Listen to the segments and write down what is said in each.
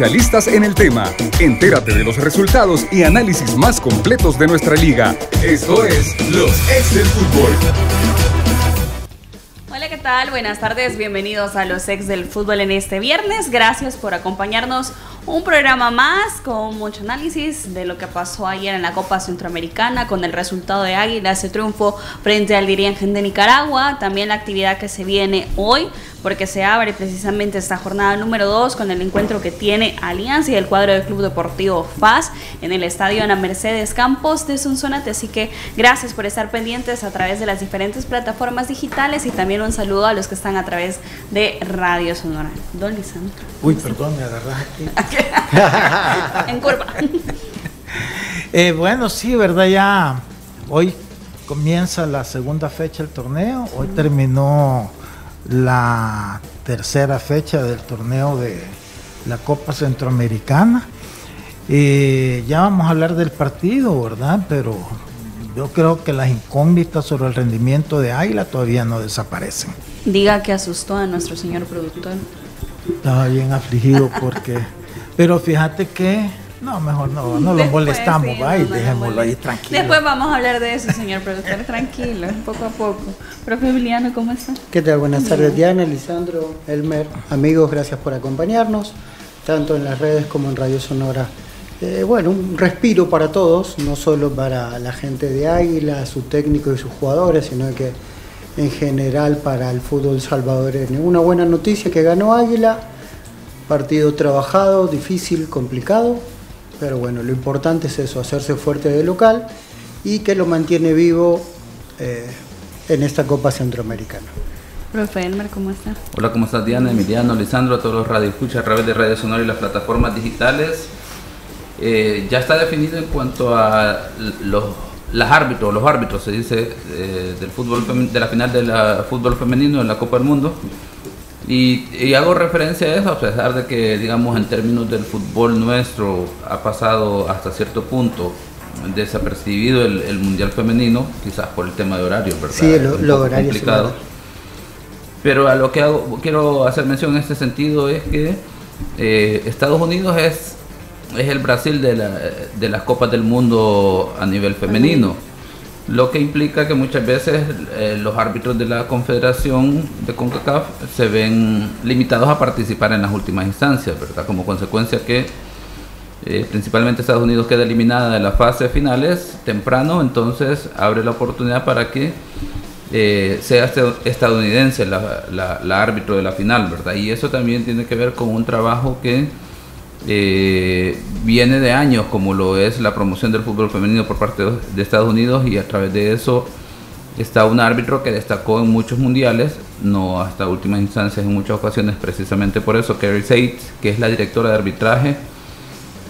especialistas en el tema. Entérate de los resultados y análisis más completos de nuestra liga. Esto es Los Ex del Fútbol. Hola, ¿qué tal? Buenas tardes, bienvenidos a Los Ex del Fútbol en este viernes. Gracias por acompañarnos un programa más con mucho análisis de lo que pasó ayer en la Copa Centroamericana con el resultado de Águila, ese triunfo frente al Dirigen de Nicaragua, también la actividad que se viene hoy porque se abre precisamente esta jornada número 2 con el encuentro que tiene Alianza y el cuadro del Club Deportivo FAS en el estadio Ana Mercedes Campos de Sonsonate. Así que gracias por estar pendientes a través de las diferentes plataformas digitales y también un saludo a los que están a través de Radio Sonora. Don Lisandro. Uy, perdón, me agarraste aquí. en curva. Eh, bueno, sí, ¿verdad? Ya hoy comienza la segunda fecha del torneo. Hoy terminó la tercera fecha del torneo de la Copa Centroamericana. Eh, ya vamos a hablar del partido, ¿verdad? Pero yo creo que las incógnitas sobre el rendimiento de Águila todavía no desaparecen. Diga que asustó a nuestro señor productor. Estaba bien afligido porque... Pero fíjate que no, mejor no, no lo molestamos, va, y dejémoslo ahí tranquilo. Después vamos a hablar de eso, señor productor, tranquilo, poco a poco. Profe Emiliano, ¿cómo está? ¿Qué tal? Buenas tardes, Diana, Lisandro, Elmer, amigos, gracias por acompañarnos, tanto en las redes como en Radio Sonora. Eh, bueno, un respiro para todos, no solo para la gente de Águila, su técnico y sus jugadores, sino que en general para el fútbol salvadoreño. Una buena noticia que ganó Águila, partido trabajado, difícil, complicado, pero bueno, lo importante es eso, hacerse fuerte de local y que lo mantiene vivo eh, en esta Copa Centroamericana. Profe Elmer, ¿cómo está? Hola, ¿cómo estás Diana, Emiliano, Lisandro, a todos los radioescuchas a través de Radio Sonora y las plataformas digitales? Eh, ya está definido en cuanto a los, las árbitros, los árbitros, se dice, eh, del fútbol de la final del fútbol femenino en la Copa del Mundo. Y, hago referencia a eso a pesar de que, digamos, en términos del fútbol nuestro ha pasado hasta cierto punto desapercibido el, Mundial Femenino, quizás por el tema de horarios, ¿verdad? Sí, lo, horario complicado. Pero a lo que hago, quiero hacer mención en este sentido es que eh, Estados Unidos es, es el Brasil de, la, de las Copas del Mundo a nivel femenino lo que implica que muchas veces eh, los árbitros de la Confederación de CONCACAF se ven limitados a participar en las últimas instancias, ¿verdad? Como consecuencia que eh, principalmente Estados Unidos queda eliminada de las fases finales temprano, entonces abre la oportunidad para que eh, sea este, estadounidense la, la árbitro de la final, ¿verdad? Y eso también tiene que ver con un trabajo que eh, viene de años, como lo es la promoción del fútbol femenino por parte de Estados Unidos y a través de eso está un árbitro que destacó en muchos mundiales, no hasta últimas instancias en muchas ocasiones, precisamente por eso, Kerry Seitz, que es la directora de arbitraje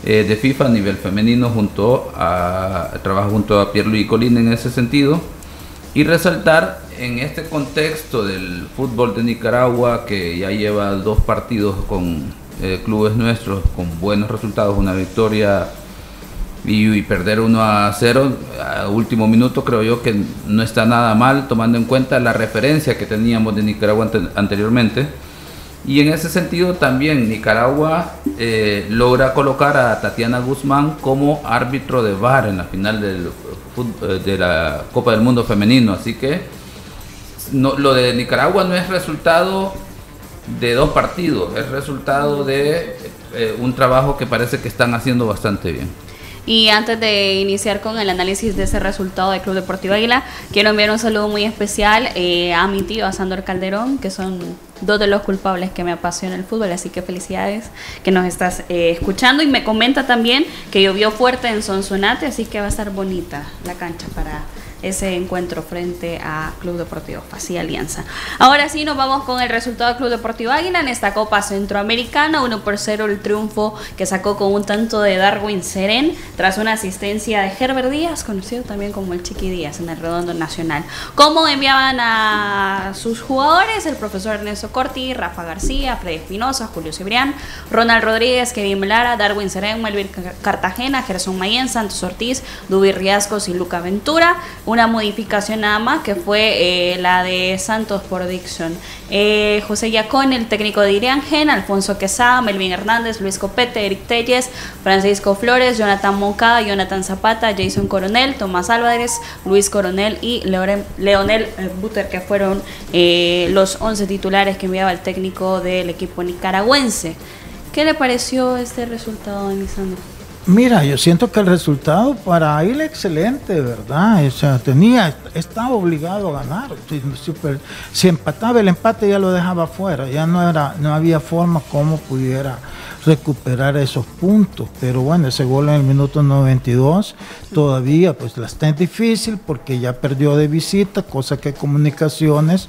eh, de FIFA a nivel femenino, junto a, trabaja junto a Pierluigi Colina en ese sentido, y resaltar en este contexto del fútbol de Nicaragua, que ya lleva dos partidos con eh, clubes nuestros con buenos resultados, una victoria y, perder 1 a 0 a último minuto, creo yo que no está nada mal, tomando en cuenta la referencia que teníamos de Nicaragua anteriormente. Y en ese sentido también Nicaragua eh, logra colocar a Tatiana Guzmán como árbitro de VAR en la final del, eh, de la Copa del Mundo Femenino. Así que no, lo de Nicaragua no es resultado de dos partidos, es resultado de eh, un trabajo que parece que están haciendo bastante bien. Y antes de iniciar con el análisis de ese resultado del Club Deportivo Águila, quiero enviar un saludo muy especial eh, a mi tío, a Sandor Calderón, que son dos de los culpables que me apasiona el fútbol, así que felicidades que nos estás eh, escuchando. Y me comenta también que llovió fuerte en Sonsonate, así que va a estar bonita la cancha para ese encuentro frente a Club Deportivo Faz Alianza. Ahora sí, nos vamos con el resultado del Club Deportivo Águila en esta Copa Centroamericana. 1 por 0 el triunfo que sacó con un tanto de Darwin Seren tras una asistencia de Herbert Díaz, conocido también como el Chiqui Díaz en el Redondo Nacional. ¿Cómo enviaban a sus jugadores? El profesor Ernesto Corti, Rafa García, Freddy Espinosa, Julio Cibrián, Ronald Rodríguez, Kevin Lara, Darwin Seren, Melvin Cartagena, Gerson Mayen, Santos Ortiz, Dubi Riascos y Luca Ventura una modificación nada más que fue eh, la de Santos por Dixon. eh, José Yacón, el técnico de Iriangen, Alfonso Quesada, Melvin Hernández, Luis Copete, Eric Telles, Francisco Flores, Jonathan Moncada, Jonathan Zapata, Jason Coronel, Tomás Álvarez, Luis Coronel y Leonel eh, Buter, que fueron los 11 titulares que enviaba el técnico del equipo nicaragüense. ¿Qué le pareció este resultado, Lisandro? Mira, yo siento que el resultado para él excelente, ¿verdad? O sea, tenía, estaba obligado a ganar. si empataba el empate ya lo dejaba fuera, ya no era, no había forma como pudiera recuperar esos puntos. Pero bueno, ese gol en el minuto 92 todavía pues la está difícil porque ya perdió de visita, cosa que comunicaciones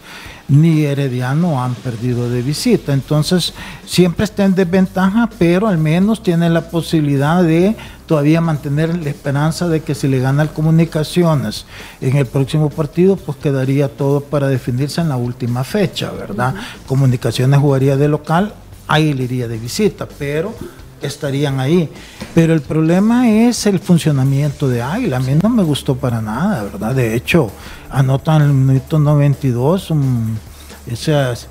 ni Herediano han perdido de visita. Entonces, siempre está en desventaja, pero al menos tiene la posibilidad de todavía mantener la esperanza de que si le gana el Comunicaciones en el próximo partido, pues quedaría todo para definirse en la última fecha, ¿verdad? Comunicaciones jugaría de local, ahí le iría de visita, pero estarían ahí. Pero el problema es el funcionamiento de Águila. A mí no me gustó para nada, ¿verdad? De hecho, anotan el minuto 92 un,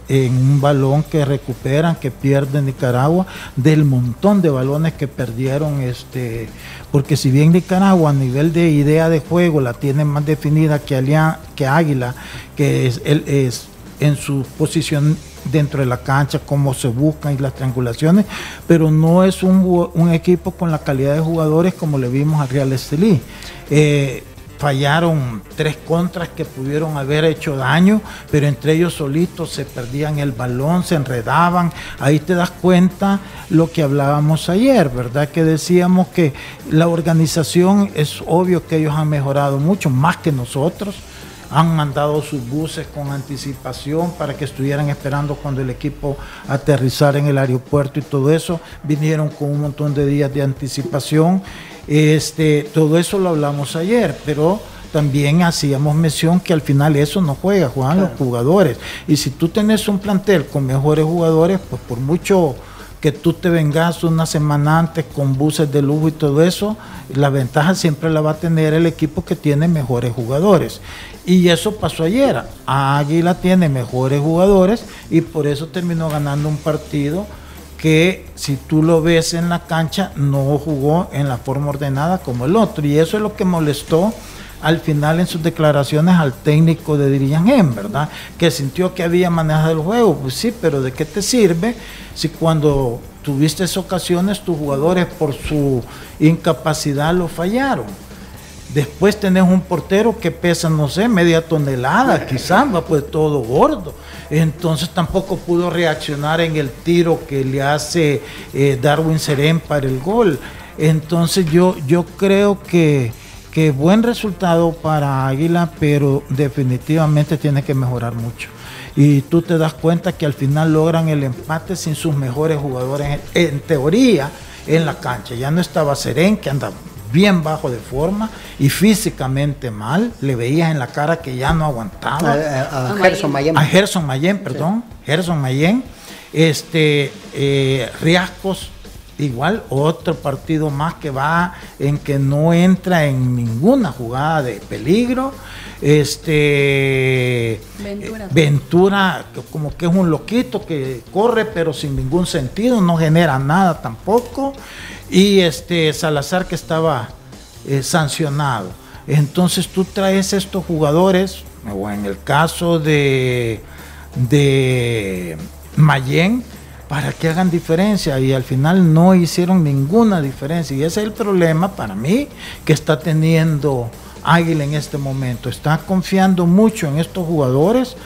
en un balón que recuperan, que pierde Nicaragua, del montón de balones que perdieron, este, porque si bien Nicaragua a nivel de idea de juego la tiene más definida que, que Águila, que es, él es en su posición dentro de la cancha, cómo se buscan y las triangulaciones, pero no es un, equipo con la calidad de jugadores como le vimos a Real Estelí. Eh, fallaron tres contras que pudieron haber hecho daño, pero entre ellos solitos se perdían el balón, se enredaban. Ahí te das cuenta lo que hablábamos ayer, ¿verdad? Que decíamos que la organización es obvio que ellos han mejorado mucho, más que nosotros han mandado sus buses con anticipación para que estuvieran esperando cuando el equipo aterrizara en el aeropuerto y todo eso. Vinieron con un montón de días de anticipación. Este, todo eso lo hablamos ayer, pero también hacíamos mención que al final eso no juega, juegan los jugadores. Y si tú tenés un plantel con mejores jugadores, pues por mucho que tú te vengas una semana antes con buses de lujo y todo eso, la ventaja siempre la va a tener el equipo que tiene mejores jugadores. Y eso pasó ayer. Águila tiene mejores jugadores y por eso terminó ganando un partido que si tú lo ves en la cancha no jugó en la forma ordenada como el otro. Y eso es lo que molestó al final en sus declaraciones al técnico de Dirijan ¿verdad? Que sintió que había manejado el juego. Pues sí, pero ¿de qué te sirve si cuando tuviste ocasiones tus jugadores por su incapacidad lo fallaron? Después tenés un portero que pesa, no sé, media tonelada, quizás, va pues todo gordo. Entonces tampoco pudo reaccionar en el tiro que le hace eh, Darwin Serén para el gol. Entonces yo, yo creo que que buen resultado para Águila, pero definitivamente tiene que mejorar mucho. Y tú te das cuenta que al final logran el empate sin sus mejores jugadores, en, teoría, en la cancha. Ya no estaba Serén, que anda bien bajo de forma y físicamente mal. Le veías en la cara que ya no aguantaba. A, Gerson Mayen. A Gerson Mayen, perdón. Gerson Mayen. Este, eh, Riascos igual otro partido más que va en que no entra en ninguna jugada de peligro. Este Ventura. Ventura, como que es un loquito que corre pero sin ningún sentido, no genera nada tampoco. Y este Salazar que estaba eh, sancionado. Entonces tú traes estos jugadores, o en el caso de, de Mayen, para que hagan diferencia y al final no hicieron ninguna diferencia y ese es el problema para mí que está teniendo Águila en este momento. Está confiando mucho en estos jugadores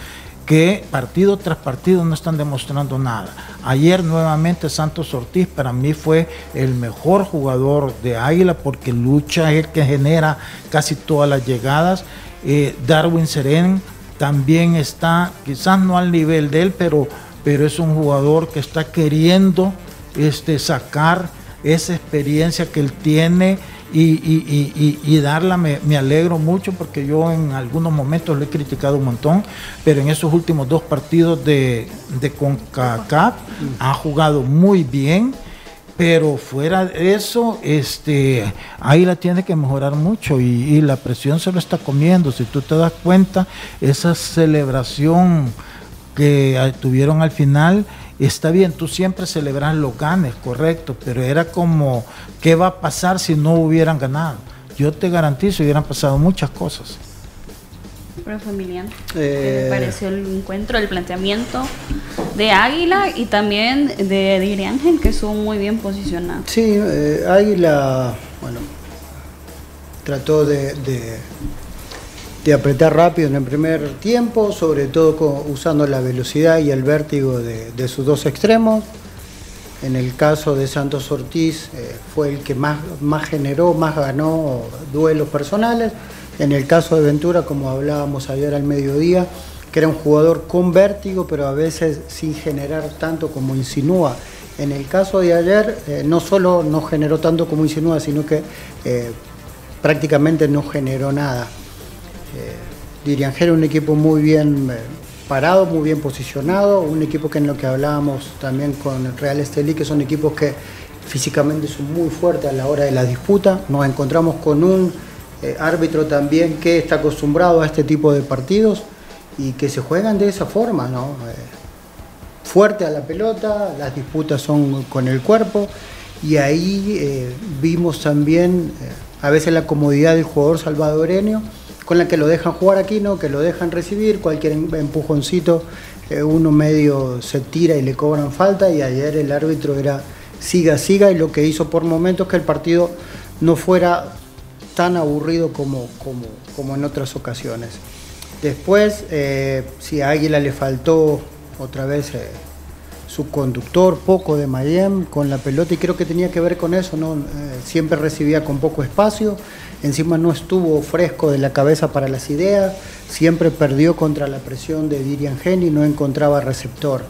que partido tras partido no están demostrando nada. Ayer nuevamente Santos Ortiz para mí fue el mejor jugador de Águila porque lucha, es el que genera casi todas las llegadas. Eh, Darwin Seren también está, quizás no al nivel de él, pero pero es un jugador que está queriendo este, sacar esa experiencia que él tiene y, darla. Me, alegro mucho porque yo en algunos momentos lo he criticado un montón, pero en esos últimos dos partidos de, de CONCACAF ha jugado muy bien. Pero fuera de eso, este, ahí la tiene que mejorar mucho y, y la presión se lo está comiendo. Si tú te das cuenta, esa celebración que eh, tuvieron al final. Está bien, tú siempre celebras los ganes, correcto, pero era como, ¿qué va a pasar si no hubieran ganado? Yo te garantizo, hubieran pasado muchas cosas. Profe Emiliano, ¿qué le pareció el encuentro, el planteamiento de Águila y también de Diri Ángel, que estuvo muy bien posicionado? Sí, eh, Águila, bueno, trató de, de, apretar rápido en el primer tiempo, sobre todo usando la velocidad y el vértigo de, sus dos extremos. En el caso de Santos Ortiz eh, fue el que más, más generó, más ganó duelos personales. En el caso de Ventura, como hablábamos ayer al mediodía, que era un jugador con vértigo, pero a veces sin generar tanto como insinúa. En el caso de ayer, eh, no solo no generó tanto como insinúa, sino que eh, prácticamente no generó nada. Eh, Diriangel un equipo muy bien eh, parado, muy bien posicionado, un equipo que en lo que hablábamos también con el Real Estelí, que son equipos que físicamente son muy fuertes a la hora de la disputa. Nos encontramos con un eh, árbitro también que está acostumbrado a este tipo de partidos y que se juegan de esa forma, ¿no? fuerte a la pelota, las disputas son con el cuerpo y ahí vimos también a veces la comodidad del jugador salvadoreño, con la que lo dejan jugar aquí, ¿no? que lo dejan recibir, cualquier empujoncito, eh, uno medio se tira y le cobran falta, y ayer el árbitro era siga, siga, y lo que hizo por momentos que el partido no fuera tan aburrido como, como, como en otras ocasiones. Después, eh, si a Águila le faltó otra vez eh, su conductor, poco de Mayem con la pelota y creo que tenía que ver con eso, ¿no? Siempre recibía con poco espacio, encima no estuvo fresco de la cabeza para las ideas, siempre perdió contra la presión de Dirian Geni, no encontraba receptor.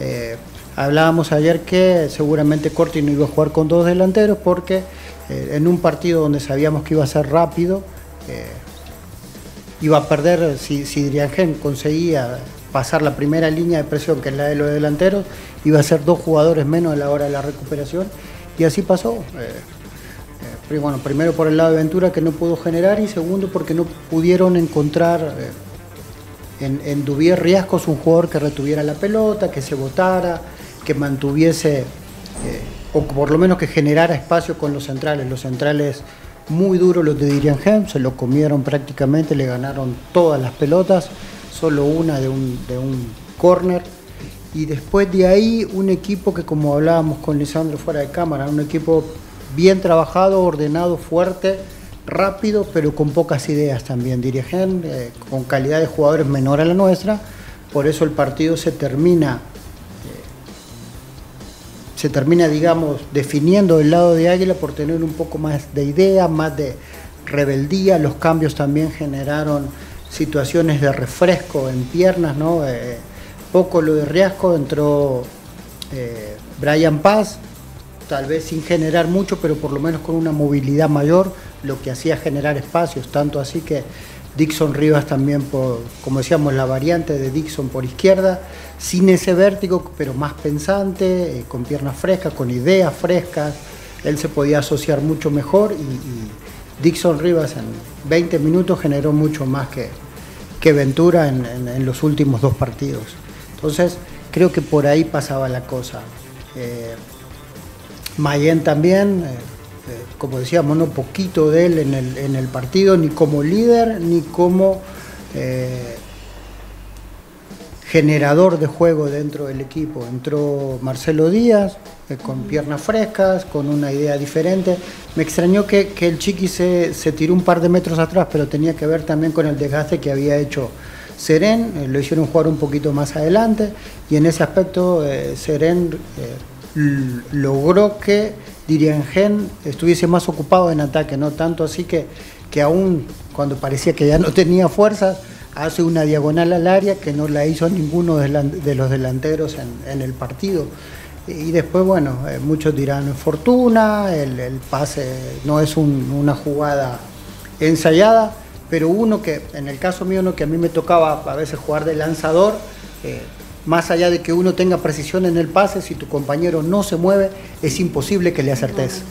Eh, hablábamos ayer que seguramente Corti no iba a jugar con dos delanteros porque eh, en un partido donde sabíamos que iba a ser rápido, iba a perder si, Dirian Gen conseguía pasar la primera línea de presión, que es la de los delanteros, iba a ser dos jugadores menos a la hora de la recuperación, y así pasó. Eh, eh, bueno, primero por el lado de Ventura que no pudo generar, y segundo porque no pudieron encontrar eh, en, en Duvier Riascos un jugador que retuviera la pelota, que se botara, que mantuviese, o por lo menos que generara espacio con los centrales. Los centrales muy duros los de Dirian se lo comieron prácticamente, le ganaron todas las pelotas solo una de un, de un corner. Y después de ahí un equipo que como hablábamos con Lisandro fuera de cámara, un equipo bien trabajado, ordenado, fuerte, rápido, pero con pocas ideas también. Dirigen eh, con calidad de jugadores menor a la nuestra, por eso el partido se termina, eh, se termina, digamos, definiendo el lado de Águila por tener un poco más de idea, más de rebeldía. Los cambios también generaron situaciones de refresco en piernas, ¿no? Eh, poco lo de Riasco, entró Brian Paz, tal vez sin generar mucho, pero por lo menos con una movilidad mayor, lo que hacía generar espacios, tanto así que Dixon Rivas también, por, como decíamos, la variante de Dixon por izquierda, sin ese vértigo, pero más pensante, eh, con piernas frescas, con ideas frescas, él se podía asociar mucho mejor y Dixon Rivas en 20 minutos generó mucho más que, que Ventura en, los últimos dos partidos. Entonces, creo que por ahí pasaba la cosa. Eh, Mayen también, eh, eh, como decíamos, no poquito de él en el, en el, partido, ni como líder, ni como generador de juego dentro del equipo. Entró Marcelo Díaz eh, con piernas frescas, con una idea diferente. Me extrañó que, el Chiqui se, tiró un par de metros atrás, pero tenía que ver también con el desgaste que había hecho Seren. Eh, lo hicieron jugar un poquito más adelante y en ese aspecto eh, Seren logró que Diriangen estuviese más ocupado en ataque, no tanto así que, que aún cuando parecía que ya no tenía fuerzas, hace una diagonal al área que no la hizo ninguno de los delanteros en, el partido. Y después, bueno, eh, muchos dirán fortuna, el, pase no es una jugada ensayada, pero uno que, en el caso mío, que a mí me tocaba a veces jugar de lanzador, eh, más allá de que uno tenga precisión en el pase, si tu compañero no se mueve, es imposible que le acertes.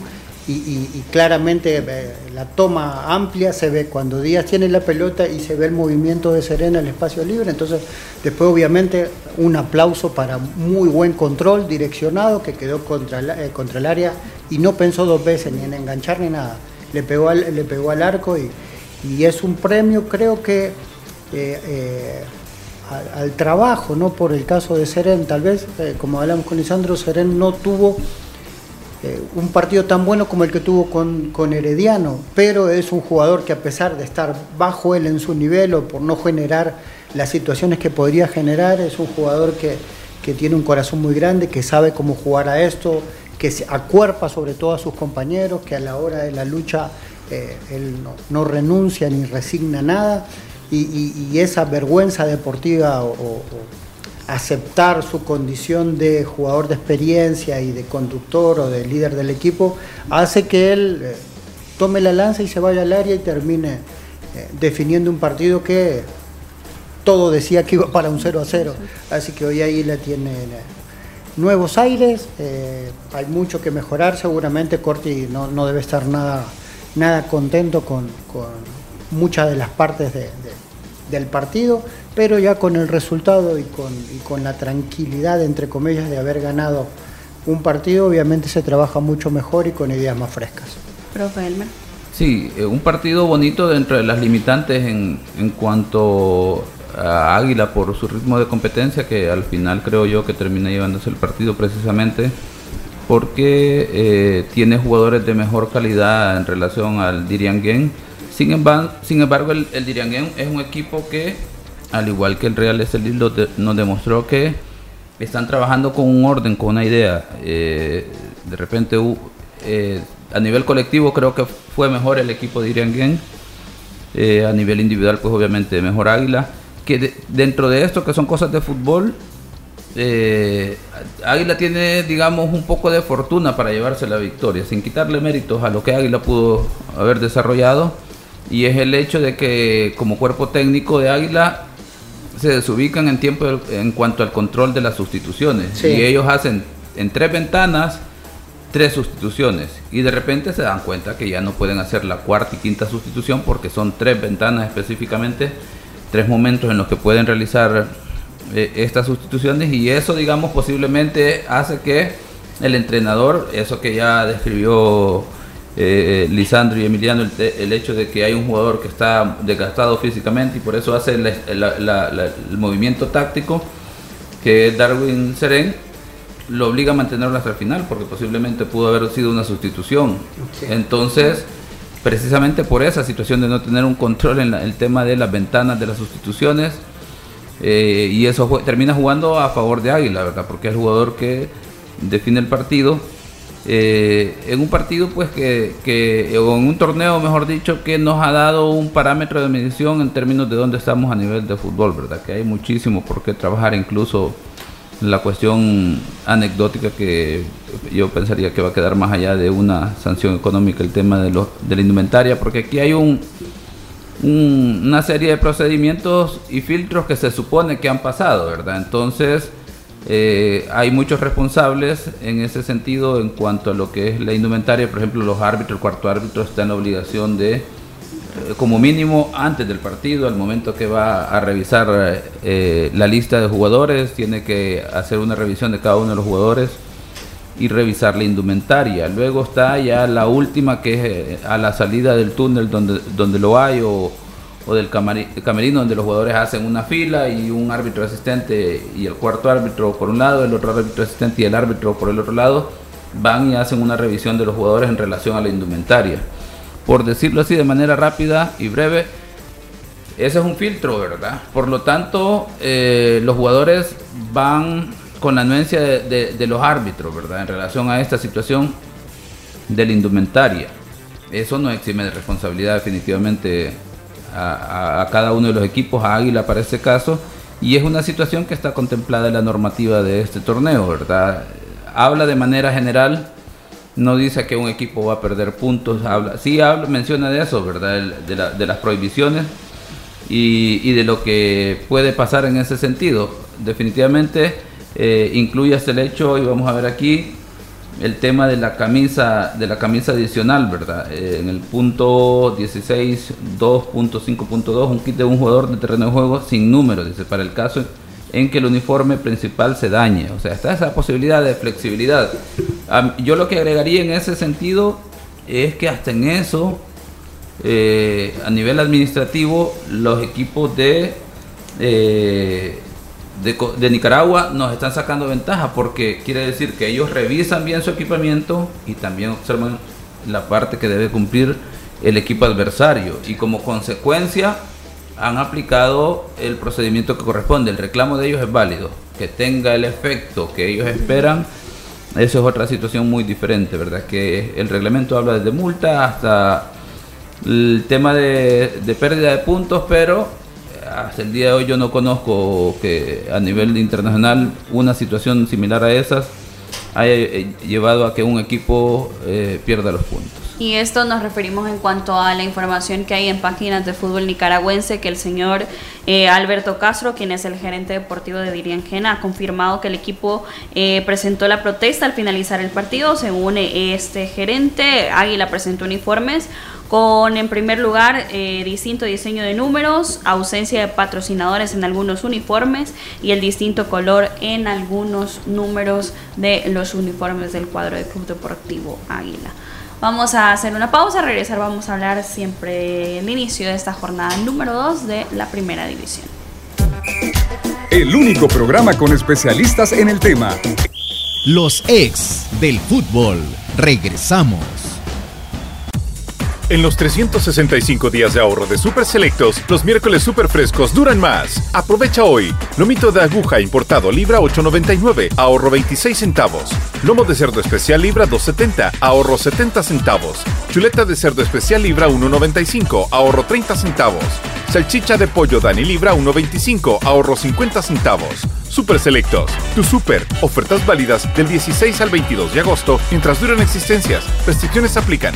y, claramente eh, la toma amplia se ve cuando Díaz tiene la pelota y se ve el movimiento de Serena en el espacio libre. Entonces, después obviamente un aplauso para muy buen control direccionado que quedó contra, eh, contra el área y no pensó dos veces ni en enganchar ni nada. Le pegó al, le pegó al arco y, es un premio creo que eh, al, trabajo, no por el caso de Seren, tal vez, como hablamos con Lisandro, Seren no tuvo eh, un partido tan bueno como el que tuvo con, Herediano, pero es un jugador que a pesar de estar bajo él en su nivel o por no generar las situaciones que podría generar, es un jugador que, tiene un corazón muy grande, que sabe cómo jugar a esto, que se acuerpa sobre todo a sus compañeros, que a la hora de la lucha eh, él no, renuncia ni resigna nada, y, esa vergüenza deportiva o aceptar su condición de jugador de experiencia y de conductor o de líder del equipo, hace que él eh, tome la lanza y se vaya al área y termine eh, definiendo un partido que todo decía que iba para un 0 a 0. Así que hoy ahí la tiene eh, nuevos aires, hay mucho que mejorar, seguramente Corti no, debe estar nada, nada contento con, muchas de las partes del partido pero ya con el resultado y con, con la tranquilidad, entre comillas, de haber ganado un partido, obviamente se trabaja mucho mejor y con ideas más frescas. Profe Elmer. Sí, eh, un partido bonito dentro de las limitantes en, en cuanto a Águila por su ritmo de competencia, que al final creo yo que termina llevándose el partido precisamente porque eh, tiene jugadores de mejor calidad en relación al Diriangén. Sin embargo, sin embargo el, el es un equipo que al igual que el Real Estelí nos demostró que están trabajando con un orden, con una idea. Eh, de repente, eh, a nivel colectivo creo que fue mejor el equipo de. Eh, a nivel individual, pues obviamente mejor Águila. Que dentro de esto, que son cosas de fútbol, Águila tiene, digamos, un poco de fortuna para llevarse la victoria, sin quitarle méritos a lo que Águila pudo haber desarrollado. Y es el hecho de que como cuerpo técnico de Águila se desubican en tiempo en cuanto al control de las sustituciones. Y ellos hacen en tres ventanas tres sustituciones. Y de repente se dan cuenta que ya no pueden hacer la cuarta y quinta sustitución porque son tres ventanas específicamente, tres momentos en los que pueden realizar eh, estas sustituciones. Y eso digamos posiblemente hace que el entrenador, eso que ya describió eh, Lisandro y Emiliano el, hecho de que hay un jugador que está desgastado físicamente y por eso hace el movimiento táctico que Darwin Seren lo obliga a mantenerlo hasta el final porque posiblemente pudo haber sido una sustitución. Entonces, precisamente por esa situación de no tener un control en el tema de las ventanas de las sustituciones, eh, y eso termina jugando a favor de Águila, ¿verdad? Porque es el jugador que define el partido eh, en un partido pues que, o en un torneo mejor dicho que nos ha dado un parámetro de medición en términos de dónde estamos a nivel de fútbol, ¿verdad? Que hay muchísimo por qué trabajar, incluso la cuestión anecdótica que yo pensaría que va a quedar más allá de una sanción económica, el tema de, los, de la indumentaria, porque aquí hay un, una serie de procedimientos y filtros que se supone que han pasado, ¿verdad? Entonces eh, hay muchos responsables en ese sentido en cuanto a lo que es la indumentaria, por ejemplo los árbitros, el cuarto árbitro está en la obligación de, eh, como mínimo antes del partido, al momento que va a revisar eh, la lista de jugadores, tiene que hacer una revisión de cada uno de los jugadores y revisar la indumentaria. Luego está ya la última que es a la salida del túnel donde, donde lo hay o o del camerino donde los jugadores hacen una fila y un árbitro asistente y el cuarto árbitro por un lado, el otro árbitro asistente y el árbitro por el otro lado, van y hacen una revisión de los jugadores en relación a la indumentaria. Por decirlo así de manera rápida y breve, ese es un filtro, ¿verdad? Por lo tanto, eh, los jugadores van con la anuencia de, de los árbitros, ¿verdad? En relación a esta situación de la indumentaria. Eso no exime de responsabilidad definitivamente a, cada uno de los equipos, a Águila para este caso, y es una situación que está contemplada en la normativa de este torneo, ¿verdad? Habla de manera general, no dice que un equipo va a perder puntos, habla, sí habla, menciona de eso, ¿verdad? De, las prohibiciones y, de lo que puede pasar en ese sentido. Definitivamente eh, incluye hasta el hecho, y vamos a ver aquí, el tema de la camisa de la camisa adicional, ¿verdad? Eh, en el punto 16 2.5.2 un kit de un jugador de terreno de juego sin número, dice, para el caso en que el uniforme principal se dañe. O sea, está esa posibilidad de flexibilidad. yo lo que agregaría en ese sentido es que hasta en eso, eh, a nivel administrativo, los equipos de eh, de, Nicaragua nos están sacando ventaja porque quiere decir que ellos revisan bien su equipamiento y también observan la parte que debe cumplir el equipo adversario y como consecuencia han aplicado el procedimiento que corresponde. El reclamo de ellos es válido, que tenga el efecto que ellos esperan. Eso es otra situación muy diferente, ¿verdad? Que el reglamento habla desde multa hasta el tema de, de pérdida de puntos, pero hasta el día de hoy yo no conozco que a nivel internacional una situación similar a esas haya eh, llevado a que un equipo eh, pierda los puntos. Y esto nos referimos en cuanto a la información que hay en páginas de fútbol nicaragüense, que el señor eh, Alberto Castro, quien es el gerente deportivo de Diriangena, ha confirmado que el equipo presentó la protesta al finalizar el partido. Según este gerente, Águila presentó uniformes con en primer lugar eh, distinto diseño de números, ausencia de patrocinadores en algunos uniformes y el distinto color en algunos números de los uniformes del cuadro de Club Deportivo Águila. Vamos a hacer una pausa, regresar vamos a hablar siempre el inicio de esta jornada número 2 de la primera división. El único programa con especialistas en el tema. Los ex del fútbol. Regresamos. En los 365 días de ahorro de Super Selectos, los miércoles super frescos duran más. Aprovecha hoy. Lomito de aguja importado libra 8.99, ahorro 26 centavos. Lomo de cerdo especial libra 2.70, ahorro 70 centavos. Chuleta de cerdo especial libra 1.95, ahorro 30 centavos. Salchicha de pollo Dani libra 1.25, ahorro 50 centavos. Super Selectos, tu super. Ofertas válidas del 16 al 22 de agosto mientras duran existencias. Restricciones aplican.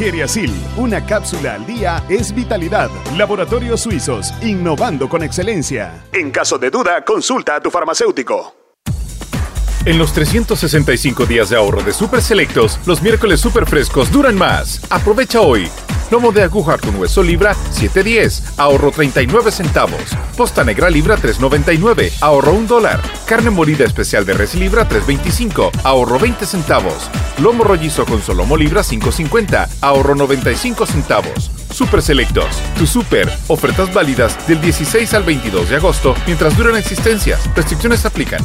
Geriasil, una cápsula al día es vitalidad. Laboratorios Suizos, innovando con excelencia. En caso de duda, consulta a tu farmacéutico. En los 365 días de ahorro de Super Selectos, los miércoles super frescos duran más. Aprovecha hoy. Lomo de aguja con hueso libra 7.10, ahorro 39 centavos. Posta negra libra 3.99, ahorro 1 dólar. Carne molida especial de res libra 3.25, ahorro 20 centavos. Lomo rollizo con solomo libra 5.50, ahorro 95 centavos. Super Selectos, tu super. Ofertas válidas del 16 al 22 de agosto mientras duran existencias. Restricciones aplican.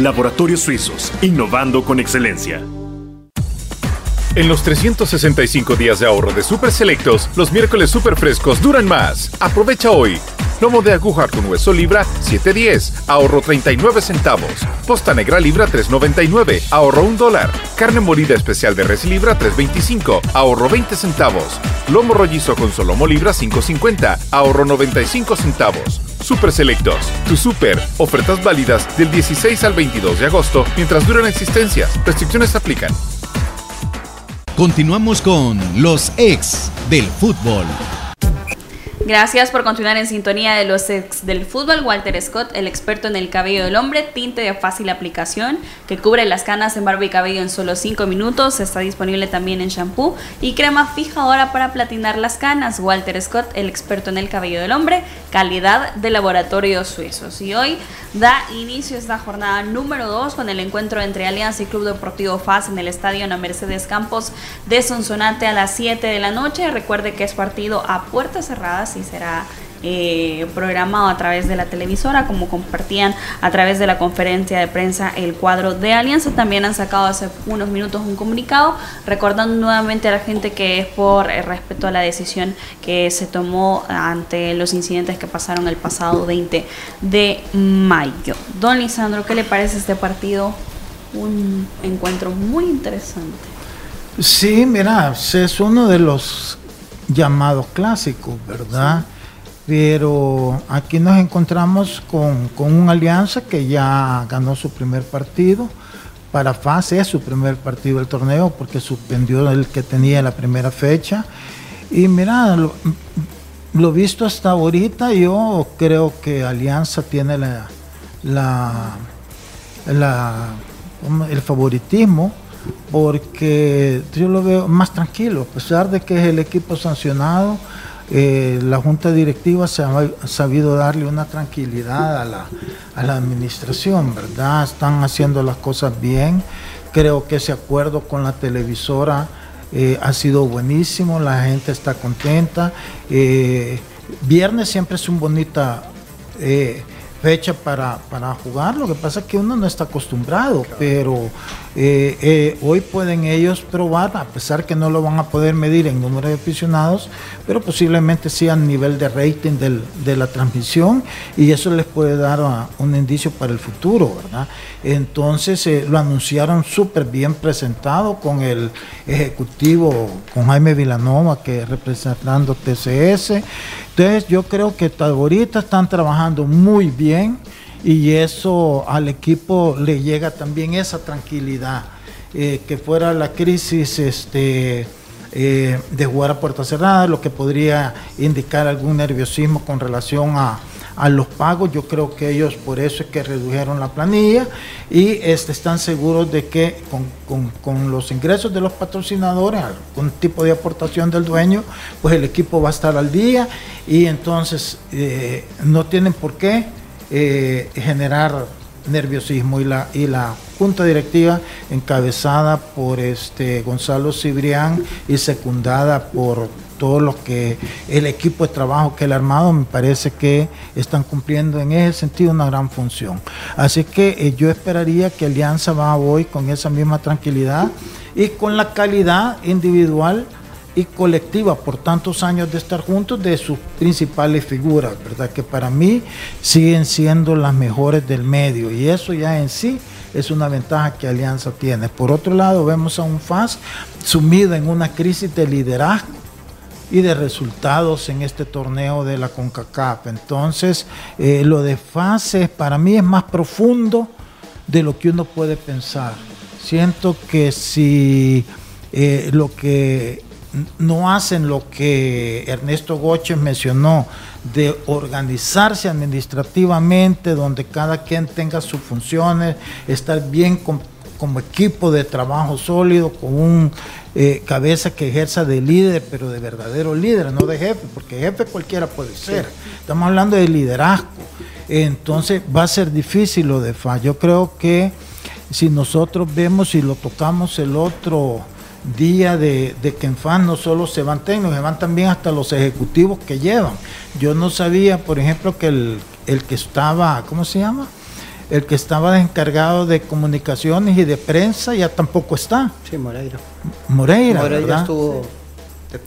Laboratorios Suizos, innovando con excelencia. En los 365 días de ahorro de Super Selectos, los miércoles super frescos duran más. Aprovecha hoy. Lomo de aguja con hueso libra 7.10, ahorro 39 centavos. Posta negra libra 3.99, ahorro 1 dólar. Carne molida especial de res libra 3.25, ahorro 20 centavos. Lomo rollizo con solomo libra 5.50, ahorro 95 centavos. Super Selectos, tu super. Ofertas válidas del 16 al 22 de agosto mientras duran existencias. Restricciones aplican. Continuamos con los ex del fútbol. Gracias por continuar en sintonía de los ex del fútbol. Walter Scott, el experto en el cabello del hombre, tinte de fácil aplicación que cubre las canas en barba y cabello en solo 5 minutos. Está disponible también en shampoo y crema fijadora para platinar las canas. Walter Scott, el experto en el cabello del hombre, calidad de laboratorios suizos. Y hoy da inicio esta jornada número 2 con el encuentro entre Alianza y Club Deportivo FAS en el estadio Ana Mercedes Campos de Sonsonate a las 7 de la noche. Recuerde que es partido a puertas cerradas y será eh, programado a través de la televisora, como compartían a través de la conferencia de prensa el cuadro de Alianza. También han sacado hace unos minutos un comunicado recordando nuevamente a la gente que es por eh, respeto a la decisión que se tomó ante los incidentes que pasaron el pasado 20 de mayo. Don Lisandro, ¿qué le parece este partido? Un encuentro muy interesante. Sí, mira, es uno de los llamados clásicos, ¿verdad? pero aquí nos encontramos con, con una alianza que ya ganó su primer partido. Para FAS es su primer partido del torneo porque suspendió el que tenía la primera fecha. Y mira, lo, visto hasta ahorita, yo creo que Alianza tiene la, el favoritismo porque yo lo veo más tranquilo, a pesar de que es el equipo sancionado eh, la Junta Directiva se ha sabido darle una tranquilidad a la, a la administración, ¿verdad? Están haciendo las cosas bien. Creo que ese acuerdo con la televisora eh, ha sido buenísimo, la gente está contenta. Eh, viernes siempre es un bonita fecha para, para jugar. Lo que pasa es que uno no está acostumbrado, pero eh, eh, hoy pueden ellos probar, a pesar que no lo van a poder medir en número de aficionados, pero posiblemente sí a nivel de rating de la transmisión y eso les puede dar un indicio para el futuro, ¿verdad? Entonces eh, lo anunciaron súper bien presentado con el ejecutivo, con Jaime Vilanova, que representando TCS. Entonces yo creo que ahorita están trabajando muy bien y eso al equipo le llega también esa tranquilidad. Eh, que fuera la crisis este, eh, de jugar a puerta cerrada, lo que podría indicar algún nerviosismo con relación a, a los pagos. Yo creo que ellos por eso es que redujeron la planilla y este, están seguros de que con, los ingresos de los patrocinadores, algún tipo de aportación del dueño, pues el equipo va a estar al día y entonces eh, no tienen por qué eh, generar nerviosismo y la, y la junta directiva encabezada por este Gonzalo Cibrián y secundada por todo lo que el equipo de trabajo que el armado me parece que están cumpliendo en ese sentido una gran función. Así que eh, yo esperaría que Alianza va hoy con esa misma tranquilidad y con la calidad individual y colectiva por tantos años de estar juntos de sus principales figuras, ¿verdad? Que para mí siguen siendo las mejores del medio y eso ya en sí es una ventaja que Alianza tiene. Por otro lado, vemos a un FAS sumido en una crisis de liderazgo y de resultados en este torneo de la CONCACAF. Entonces, eh, lo de fases para mí es más profundo de lo que uno puede pensar. Siento que si eh, lo que no hacen lo que Ernesto Goches mencionó, de organizarse administrativamente, donde cada quien tenga sus funciones, estar bien como equipo de trabajo sólido, con un eh, cabeza que ejerza de líder, pero de verdadero líder, no de jefe, porque jefe cualquiera puede ser. Estamos hablando de liderazgo. Entonces va a ser difícil lo de FA. Yo creo que si nosotros vemos y lo tocamos el otro día de, que en FAN no solo se van técnicos, se van también hasta los ejecutivos que llevan. Yo no sabía, por ejemplo, que el, el que estaba, ¿cómo se llama? el que estaba encargado de comunicaciones y de prensa ya tampoco está. Sí, Moreira. Moreira, Moreira estuvo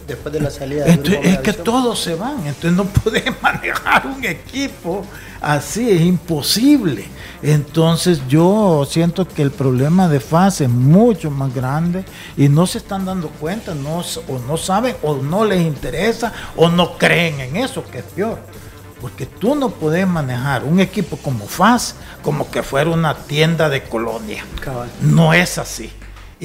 después de la salida. Entonces, es que todos se van, entonces no puedes manejar un equipo así, es imposible. Entonces yo siento que el problema de fase es mucho más grande y no se están dando cuenta, no, o no saben, o no les interesa, o no creen en eso, que es peor. Porque tú no puedes manejar un equipo como FAS como que fuera una tienda de colonia. No es así.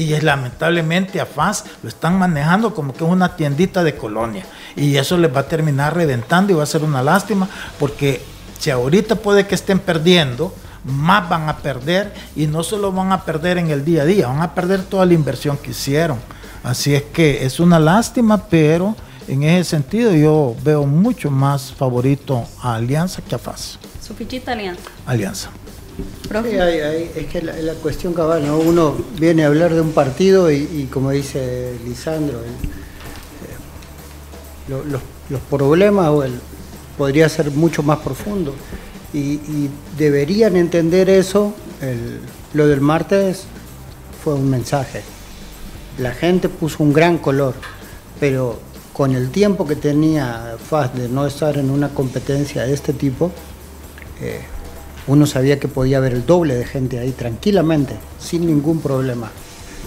Y es, lamentablemente a FAS lo están manejando como que es una tiendita de colonia. Y eso les va a terminar reventando y va a ser una lástima porque si ahorita puede que estén perdiendo, más van a perder y no solo van a perder en el día a día, van a perder toda la inversión que hicieron. Así es que es una lástima, pero en ese sentido yo veo mucho más favorito a Alianza que a FAS. Su fichita alianza. Alianza. Sí, es que la, cuestión cabal, ¿no? uno viene a hablar de un partido y, como dice Lisandro, eh, lo- los, problemas o el, podría ser mucho más profundo. Y, deberían entender eso. lo del martes fue un mensaje. La gente puso un gran color, pero con el tiempo que tenía FAS de no estar en una competencia de este tipo, eh, uno sabía que podía haber el doble de gente ahí tranquilamente, sin ningún problema.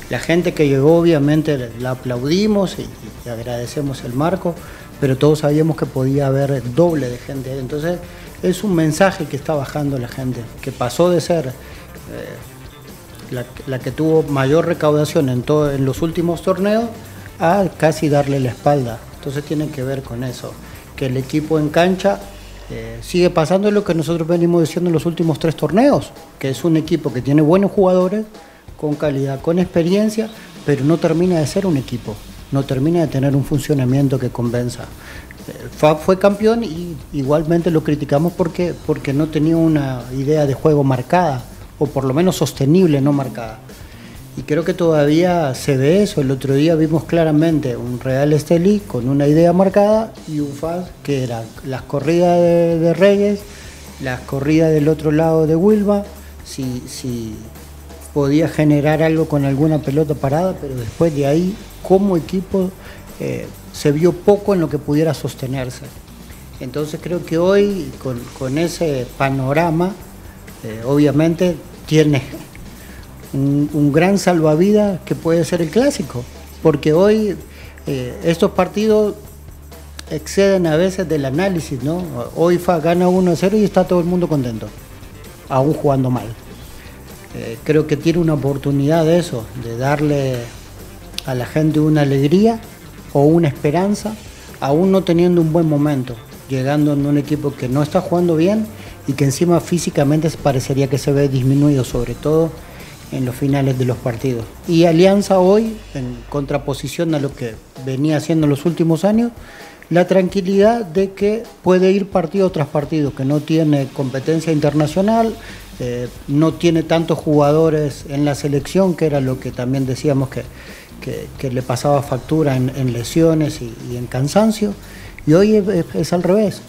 La gente que llegó obviamente la aplaudimos y, agradecemos el marco, pero todos sabíamos que podía haber el doble de gente ahí. Entonces es un mensaje que está bajando la gente, que pasó de ser eh, la, que tuvo mayor recaudación en, en los últimos torneos a casi darle la espalda. Entonces tiene que ver con eso, que el equipo en cancha eh, sigue pasando lo que nosotros venimos diciendo en los últimos tres torneos, que es un equipo que tiene buenos jugadores, con calidad, con experiencia, pero no termina de ser un equipo, no termina de tener un funcionamiento que convenza. Eh, FAB fue campeón y igualmente lo criticamos porque, porque no tenía una idea de juego marcada, o por lo menos sostenible, no marcada. Y creo que todavía se ve eso. El otro día vimos claramente un Real Estelí con una idea marcada y un FAS que era las corridas de, de Reyes, las corridas del otro lado de Wilma, si, podía generar algo con alguna pelota parada, pero después de ahí, como equipo, eh, se vio poco en lo que pudiera sostenerse. Entonces creo que hoy, con, ese panorama, eh, obviamente tiene un, gran salvavidas que puede ser el clásico, porque hoy eh, estos partidos exceden a veces del análisis, ¿no? Hoy FA gana 1-0 y está todo el mundo contento, aún jugando mal. Eh, creo que tiene una oportunidad de eso, de darle a la gente una alegría o una esperanza, aún no teniendo un buen momento, llegando en un equipo que no está jugando bien y que encima físicamente parecería que se ve disminuido, sobre todo en los finales de los partidos. Y Alianza hoy, en contraposición a lo que venía haciendo en los últimos años, la tranquilidad de que puede ir partido tras partido, que no tiene competencia internacional, eh, no tiene tantos jugadores en la selección, que era lo que también decíamos que, que, le pasaba factura en, lesiones y, en cansancio. Y hoy es, al revés.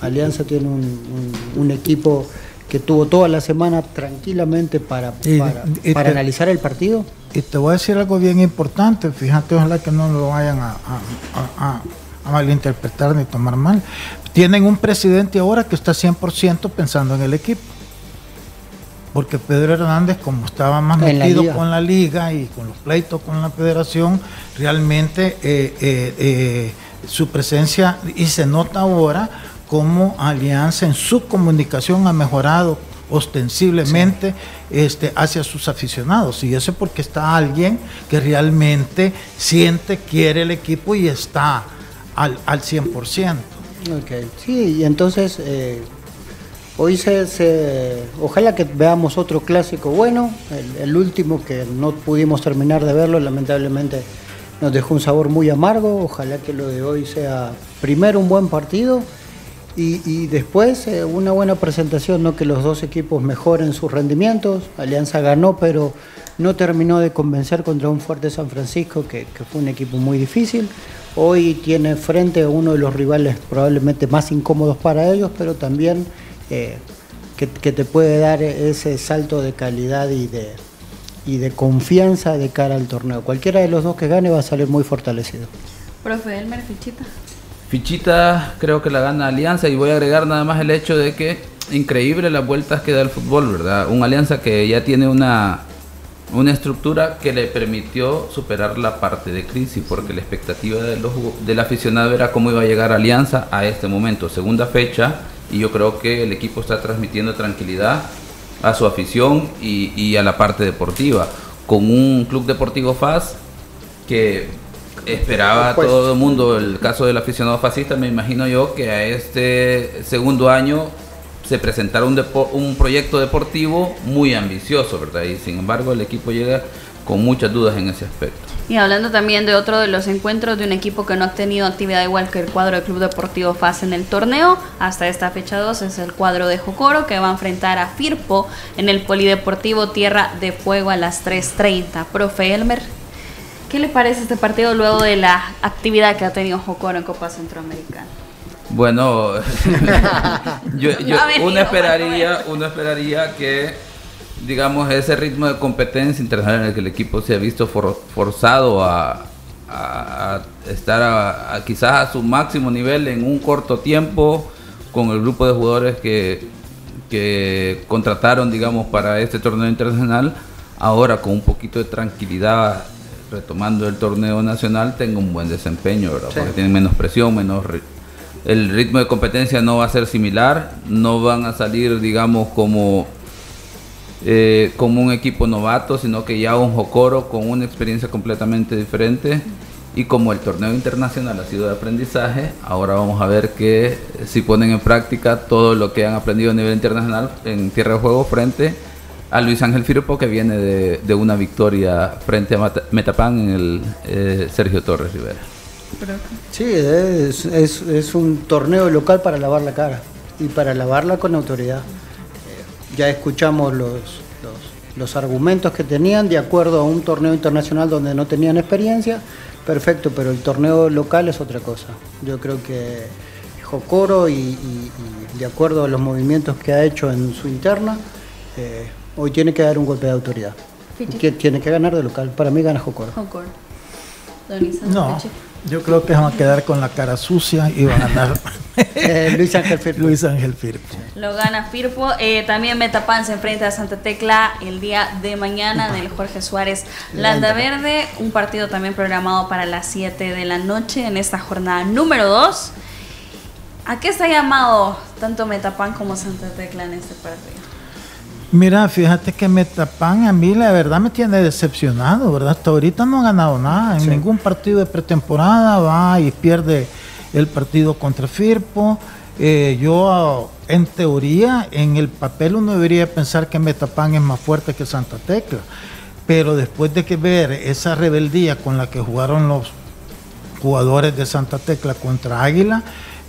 Alianza tiene un, equipo que tuvo toda la semana tranquilamente para, para, analizar el partido. Y te voy a decir algo bien importante, fíjate, ojalá que no lo vayan a, a- a- a malinterpretar ni tomar mal. Tienen un presidente ahora que está 100% pensando en el equipo. Porque Pedro Hernández, como estaba más En metido con la liga y con los pleitos con la federación, realmente eh, eh, eh, su presencia, y se nota ahora cómo Alianza en su comunicación ha mejorado ostensiblemente este, hacia sus aficionados. Y eso es porque está alguien que realmente siente, quiere el equipo y está al, al 100%. Ok, sí, y entonces eh, hoy se- ojalá que veamos otro clásico bueno, el, el último que no pudimos terminar de verlo, lamentablemente nos dejó un sabor muy amargo, ojalá que lo de hoy sea primero un buen partido y, después eh, una buena presentación, no que los dos equipos mejoren sus rendimientos, Alianza ganó pero no terminó de convencer contra un fuerte San Francisco que, fue un equipo muy difícil. Hoy tiene frente a uno de los rivales probablemente más incómodos para ellos, pero también eh, que, que te puede dar ese salto de calidad y de, y de confianza de cara al torneo. Cualquiera de los dos que gane va a salir muy fortalecido. Profe Elmer, fichita. Fichita creo que la gana Alianza y voy a agregar nada más el hecho de que increíble las vueltas que da el fútbol, ¿verdad? Un Alianza que ya tiene una, una estructura que le permitió superar la parte de crisis porque la expectativa de los, del aficionado era cómo iba a llegar Alianza a este momento, segunda fecha y yo creo que el equipo está transmitiendo tranquilidad a su afición y, y a la parte deportiva con un club deportivo FAS que esperaba a Pues- todo el mundo el caso del aficionado fascista, me imagino yo que a este segundo año se presentara un, depo- un proyecto deportivo muy ambicioso, ¿verdad? Y sin embargo el equipo llega con muchas dudas en ese aspecto. Y hablando también de otro de los encuentros de un equipo que no ha tenido actividad igual que el cuadro del Club Deportivo FAS en el torneo, hasta esta fecha 2 es el cuadro de Jocoro que va a enfrentar a Firpo en el Polideportivo Tierra de Fuego a las 3.30. Profe Elmer, ¿qué le parece este partido luego de la actividad que ha tenido Jocoro en Copa Centroamericana? Bueno, yo, yo- uno esperaría, uno esperaría que digamos, ese ritmo de competencia internacional en el que el equipo se ha visto for- forzado a, a- a estar a, a quizás a su máximo nivel en un corto tiempo con el grupo de jugadores que, que contrataron, digamos, para este torneo internacional, ahora con un poquito de tranquilidad retomando el torneo nacional, tenga un buen desempeño, ¿verdad? Porque tienen menos presión, menos... ri- El ritmo de competencia no va a ser similar, no van a salir, digamos, como eh, como un equipo novato, sino que ya un Jocoro con una experiencia completamente diferente. Y como el torneo internacional ha sido de aprendizaje, ahora vamos a ver que si ponen en práctica todo lo que han aprendido a nivel internacional en tierra de juego frente a Luis Ángel Firpo, que viene de, de una victoria frente a Mata- Metapan en el eh, Sergio Torres Rivera. Sí, es, es- es un torneo local para lavar la cara y para lavarla con autoridad. Ya escuchamos los, los, los argumentos que tenían de acuerdo a un torneo internacional donde no tenían experiencia. Perfecto, pero el torneo local es otra cosa. Yo creo que Jocoro y, y- y de acuerdo a los movimientos que ha hecho en su interna, eh, hoy tiene que dar un golpe de autoridad. Tiene que ganar de local. Para mí gana Jocoro. Jocoro. No, Fichi. yo creo que van a quedar con la cara sucia y va a ganar Eh, Luis Ángel Firpo. Luis Ángel Firpo. Lo gana Firpo. Eh, también Metapan se enfrenta a Santa Tecla el día de mañana en el Jorge Suárez Landa Verde. Un partido también programado para las 7 de la noche en esta jornada número 2. ¿A qué está llamado tanto Metapan como Santa Tecla en este partido? Mira, fíjate que Metapan a mí la verdad me tiene decepcionado, ¿verdad? Hasta ahorita no ha ganado nada. En ningún partido de pretemporada va y pierde el partido contra Firpo. Eh, yo, en teoría, en el papel uno debería pensar que Metapan es más fuerte que Santa Tecla. Pero después de que ver esa rebeldía con la que jugaron los jugadores de Santa Tecla contra Águila,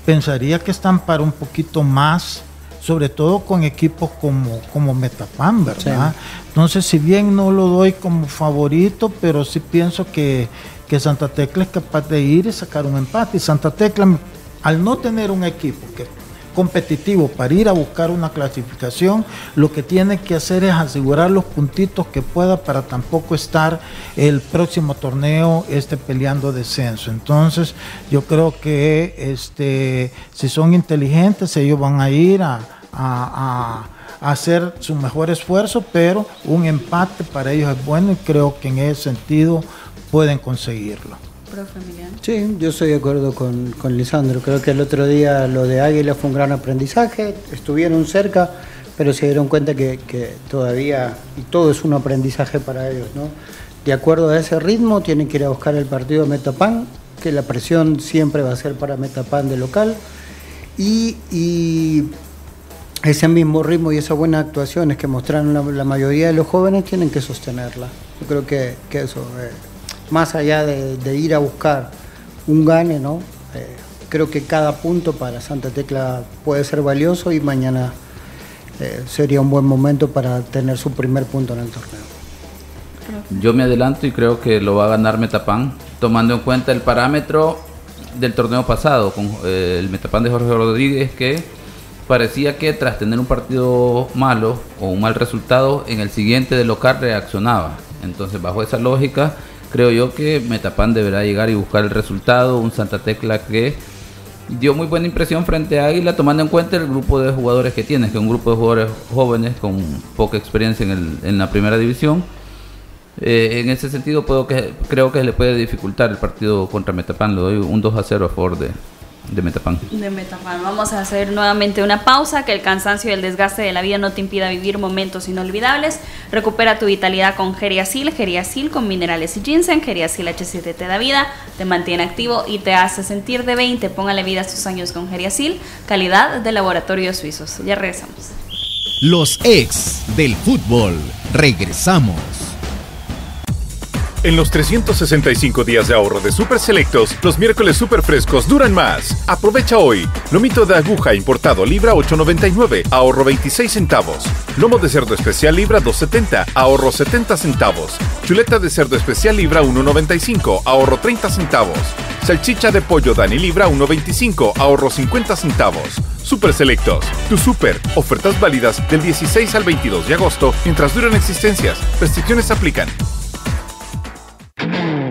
pensaría que están para un poquito más, sobre todo con equipos como, como Metapan, ¿verdad? Entonces, si bien no lo doy como favorito, pero sí pienso que, que Santa Tecla es capaz de ir y sacar un empate. Y Santa Tecla, al no tener un equipo que competitivo para ir a buscar una clasificación, lo que tiene que hacer es asegurar los puntitos que pueda para tampoco estar el próximo torneo este peleando descenso. Entonces, yo creo que este si son inteligentes, ellos van a ir a, a- hacer su mejor esfuerzo, pero un empate para ellos es bueno y creo que en ese sentido pueden conseguirlo. Sí, yo estoy de acuerdo con, con Lisandro. Creo que el otro día lo de Águila fue un gran aprendizaje. Estuvieron cerca, pero se dieron cuenta que, todavía, y todo es un aprendizaje para ellos, ¿no? De acuerdo a ese ritmo, tienen que ir a buscar el partido de Metapan, que la presión siempre va a ser para Metapan de local. Y, y ese mismo ritmo y esas buenas actuaciones que mostraron la, la mayoría de los jóvenes tienen que sostenerla. Yo creo que, que eso, eh, más allá de, ir a buscar un gane, ¿no? Eh, creo que cada punto para Santa Tecla puede ser valioso y mañana eh, sería un buen momento para tener su primer punto en el torneo. Yo me adelanto y creo que lo va a ganar Metapan, tomando en cuenta el parámetro del torneo pasado con eh, el Metapan de Jorge Rodríguez que parecía que tras tener un partido malo o un mal resultado en el siguiente de local reaccionaba. Entonces bajo esa lógica creo yo que Metapan deberá llegar y buscar el resultado, un Santa Tecla que dio muy buena impresión frente a Águila tomando en cuenta el grupo de jugadores que tiene, que es un grupo de jugadores jóvenes con poca experiencia en, el- en la primera división. Eh, en ese sentido puedo que, creo que le puede dificultar el partido contra Metapan. Le doy un 2 a 0 a favor de, de Metapan. de Metapan. Vamos a hacer nuevamente una pausa, que el cansancio y el desgaste de la vida no te impida vivir momentos inolvidables. Recupera tu vitalidad con Geriasil, Geriasil con minerales y ginseng, Geriasil H7 te da vida, te mantiene activo y te hace sentir de 20. Póngale vida a tus años con Geriasil, calidad de laboratorios suizos. Ya regresamos. Los ex del fútbol. Regresamos. En los 365 días de ahorro de Super Selectos, los miércoles super frescos duran más. Aprovecha hoy. Lomito de aguja importado libra 8.99, ahorro 26 centavos. Lomo de cerdo especial libra 2.70, ahorro 70 centavos. Chuleta de cerdo especial libra 1.95, ahorro 30 centavos. Salchicha de pollo Dani libra 1.25, ahorro 50 centavos. Super Selectos, tu super. Ofertas válidas del 16 al 22 de agosto mientras duran existencias. Restricciones aplican.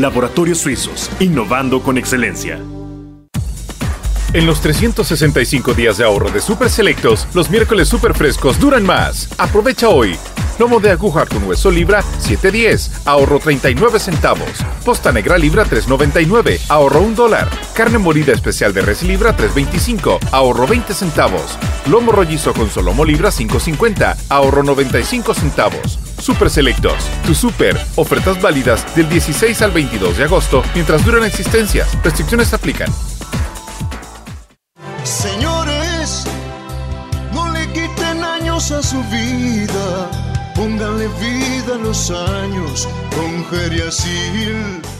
Laboratorios Suizos, innovando con excelencia. En los 365 días de ahorro de Super Selectos, los miércoles super frescos duran más. Aprovecha hoy. Lomo de aguja con hueso libra 7.10, ahorro 39 centavos. Posta negra libra 3.99, ahorro 1 dólar. Carne molida especial de res libra 3.25, ahorro 20 centavos. Lomo rollizo con solomo libra 5.50, ahorro 95 centavos. Super Selectos, tu super. Ofertas válidas del 16 al 22 de agosto mientras duran existencias. Restricciones aplican. Señores, no le quiten años a su vida. Pónganle vida a los años con Geriasil.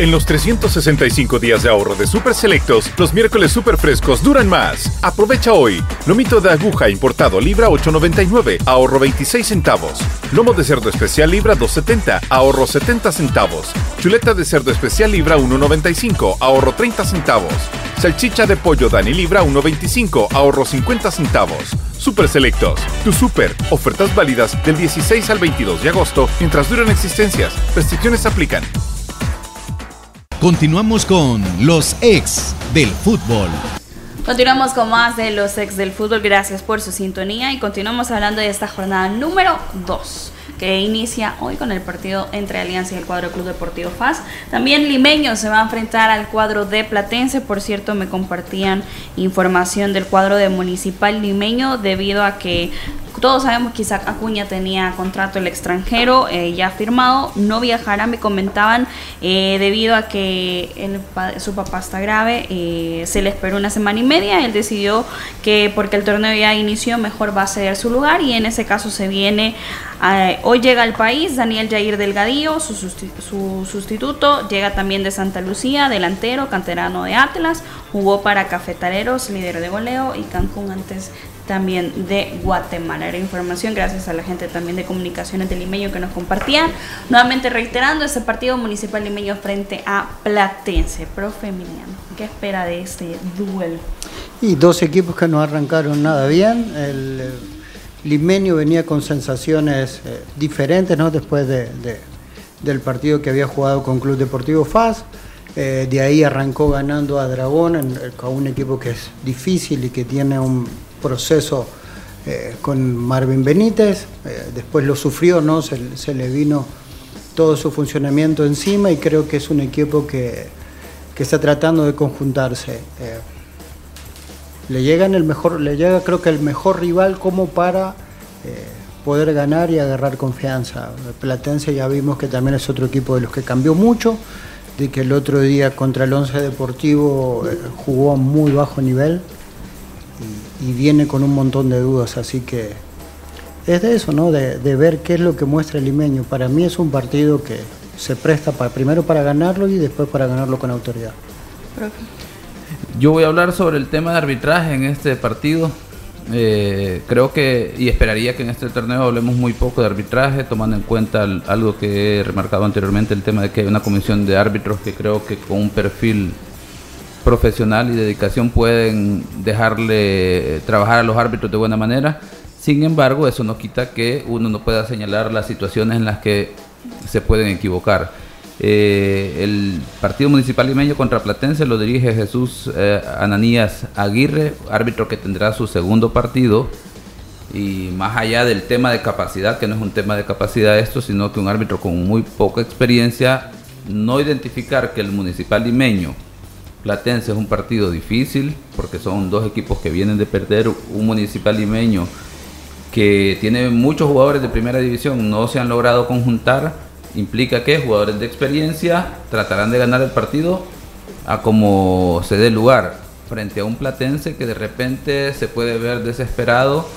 En los 365 días de ahorro de Super Selectos, los miércoles super frescos duran más. Aprovecha hoy. Lomito de aguja importado libra 8.99, ahorro 26 centavos. Lomo de cerdo especial libra 2.70, ahorro 70 centavos. Chuleta de cerdo especial libra 1.95, ahorro 30 centavos. Salchicha de pollo Dani libra 1.25, ahorro 50 centavos. Super Selectos, tu super. Ofertas válidas del 16 al 22 de agosto mientras duran existencias. Restricciones aplican. Continuamos con los ex del fútbol. Continuamos con más de los ex del fútbol. Gracias por su sintonía y continuamos hablando de esta jornada número 2 que inicia hoy con el partido entre Alianza y el cuadro Club Deportivo FAS. También Limeño se va a enfrentar al cuadro de Platense. Por cierto, me compartían información del cuadro de Municipal Limeño debido a que todos sabemos que Isaac Acuña tenía contrato el extranjero eh, ya firmado, no viajará, me comentaban, eh, debido a que el su papá está grave, eh, se le esperó una semana y media, él decidió que porque el torneo ya inició, mejor va a ceder su lugar y en ese caso se viene, hoy llega al país Daniel Jair Delgadillo, su, su sustituto, llega también de Santa Lucía, delantero, canterano de Atlas, jugó para Cafetaleros, líder de goleo y Cancún antes también de Guatemala. Era información gracias a la gente también de comunicaciones de Limeño que nos compartían. Nuevamente reiterando ese partido municipal limeño frente a Platense. Profe Emiliano, ¿qué espera de este duelo? Y dos equipos que no arrancaron nada bien. El eh, limeño venía con sensaciones eh, diferentes ¿no? después de, del partido que había jugado con Club Deportivo FAS. Eh, de ahí arrancó ganando a Dragón, a un equipo que es difícil y que tiene un proceso eh, con Marvin Benítez, eh, después lo sufrió, ¿no? Se, le vino todo su funcionamiento encima y creo que es un equipo que, que está tratando de conjuntarse. Eh, le llega el mejor, le llega creo que el mejor rival como para poder ganar y agarrar confianza. Platense ya vimos que también es otro equipo de los que cambió mucho, de que el otro día contra el Once Deportivo jugó a muy bajo nivel y viene con un montón de dudas, así que es de eso, ¿no? De, ver qué es lo que muestra el limeño. Para mí es un partido que se presta para, primero para ganarlo y después para ganarlo con autoridad. Yo voy a hablar sobre el tema de arbitraje en este partido. Eh, creo que y esperaría que en este torneo hablemos muy poco de arbitraje, tomando en cuenta algo que he remarcado anteriormente, el tema de que hay una comisión de árbitros que creo que con un perfil profesional y dedicación pueden dejarle trabajar a los árbitros de buena manera. Sin embargo, eso no quita que uno no pueda señalar las situaciones en las que se pueden equivocar. Eh, el partido municipal limeño contra Platense lo dirige Jesús eh, Ananías Aguirre, árbitro que tendrá su segundo partido. Y más allá del tema de capacidad, que no es un tema de capacidad esto, sino que un árbitro con muy poca experiencia, no identificar que el municipal limeño Platense es un partido difícil, porque son dos equipos que vienen de perder, un municipal limeño que tiene muchos jugadores de primera división, no se han logrado conjuntar, implica que jugadores de experiencia tratarán de ganar el partido a como se dé lugar, frente a un platense que de repente se puede ver desesperado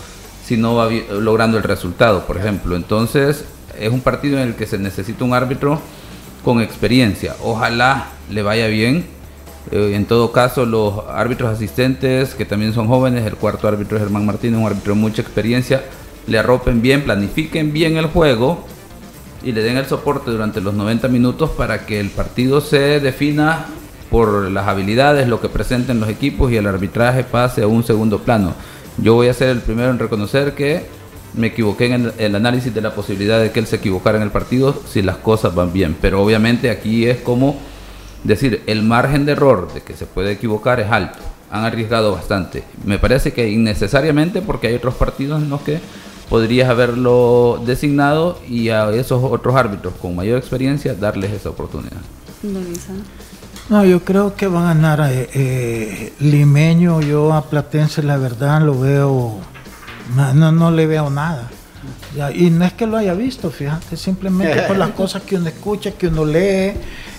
si no va logrando el resultado, por ejemplo. Entonces es un partido en el que se necesita un árbitro con experiencia. Ojalá le vaya bien. Eh, en todo caso, los árbitros asistentes, que también son jóvenes, el cuarto árbitro es Germán Martínez, un árbitro de mucha experiencia, le arropen bien, planifiquen bien el juego y le den el soporte durante los 90 minutos para que el partido se defina por las habilidades, lo que presenten los equipos y el arbitraje pase a un segundo plano. Yo voy a ser el primero en reconocer que me equivoqué en el, análisis de la posibilidad de que él se equivocara en el partido si las cosas van bien. Pero obviamente aquí es como decir, el margen de error de que se puede equivocar es alto. Han arriesgado bastante. Me parece que innecesariamente porque hay otros partidos en los que podrías haberlo designado y a esos otros árbitros con mayor experiencia darles esa oportunidad. No, yo creo que van a ganar eh, eh, Limeño, yo a Platense la verdad lo veo, no, no le veo nada. y no es que lo haya visto, fíjate, simplemente por las cosas que uno escucha, que uno lee,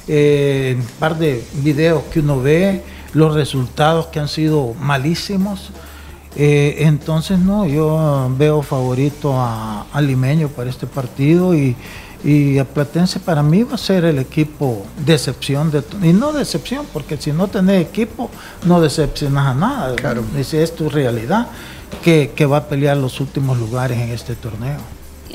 eh, un par de videos que uno ve, los resultados que han sido malísimos. entonces, no, yo veo favorito a, a Limeño para este partido y, y a Platense para mí va a ser el equipo de excepción. De, y no de excepción, porque si no tenés equipo, no decepcionas a nada. Claro. Esa es tu realidad, que, va a pelear los últimos lugares en este torneo.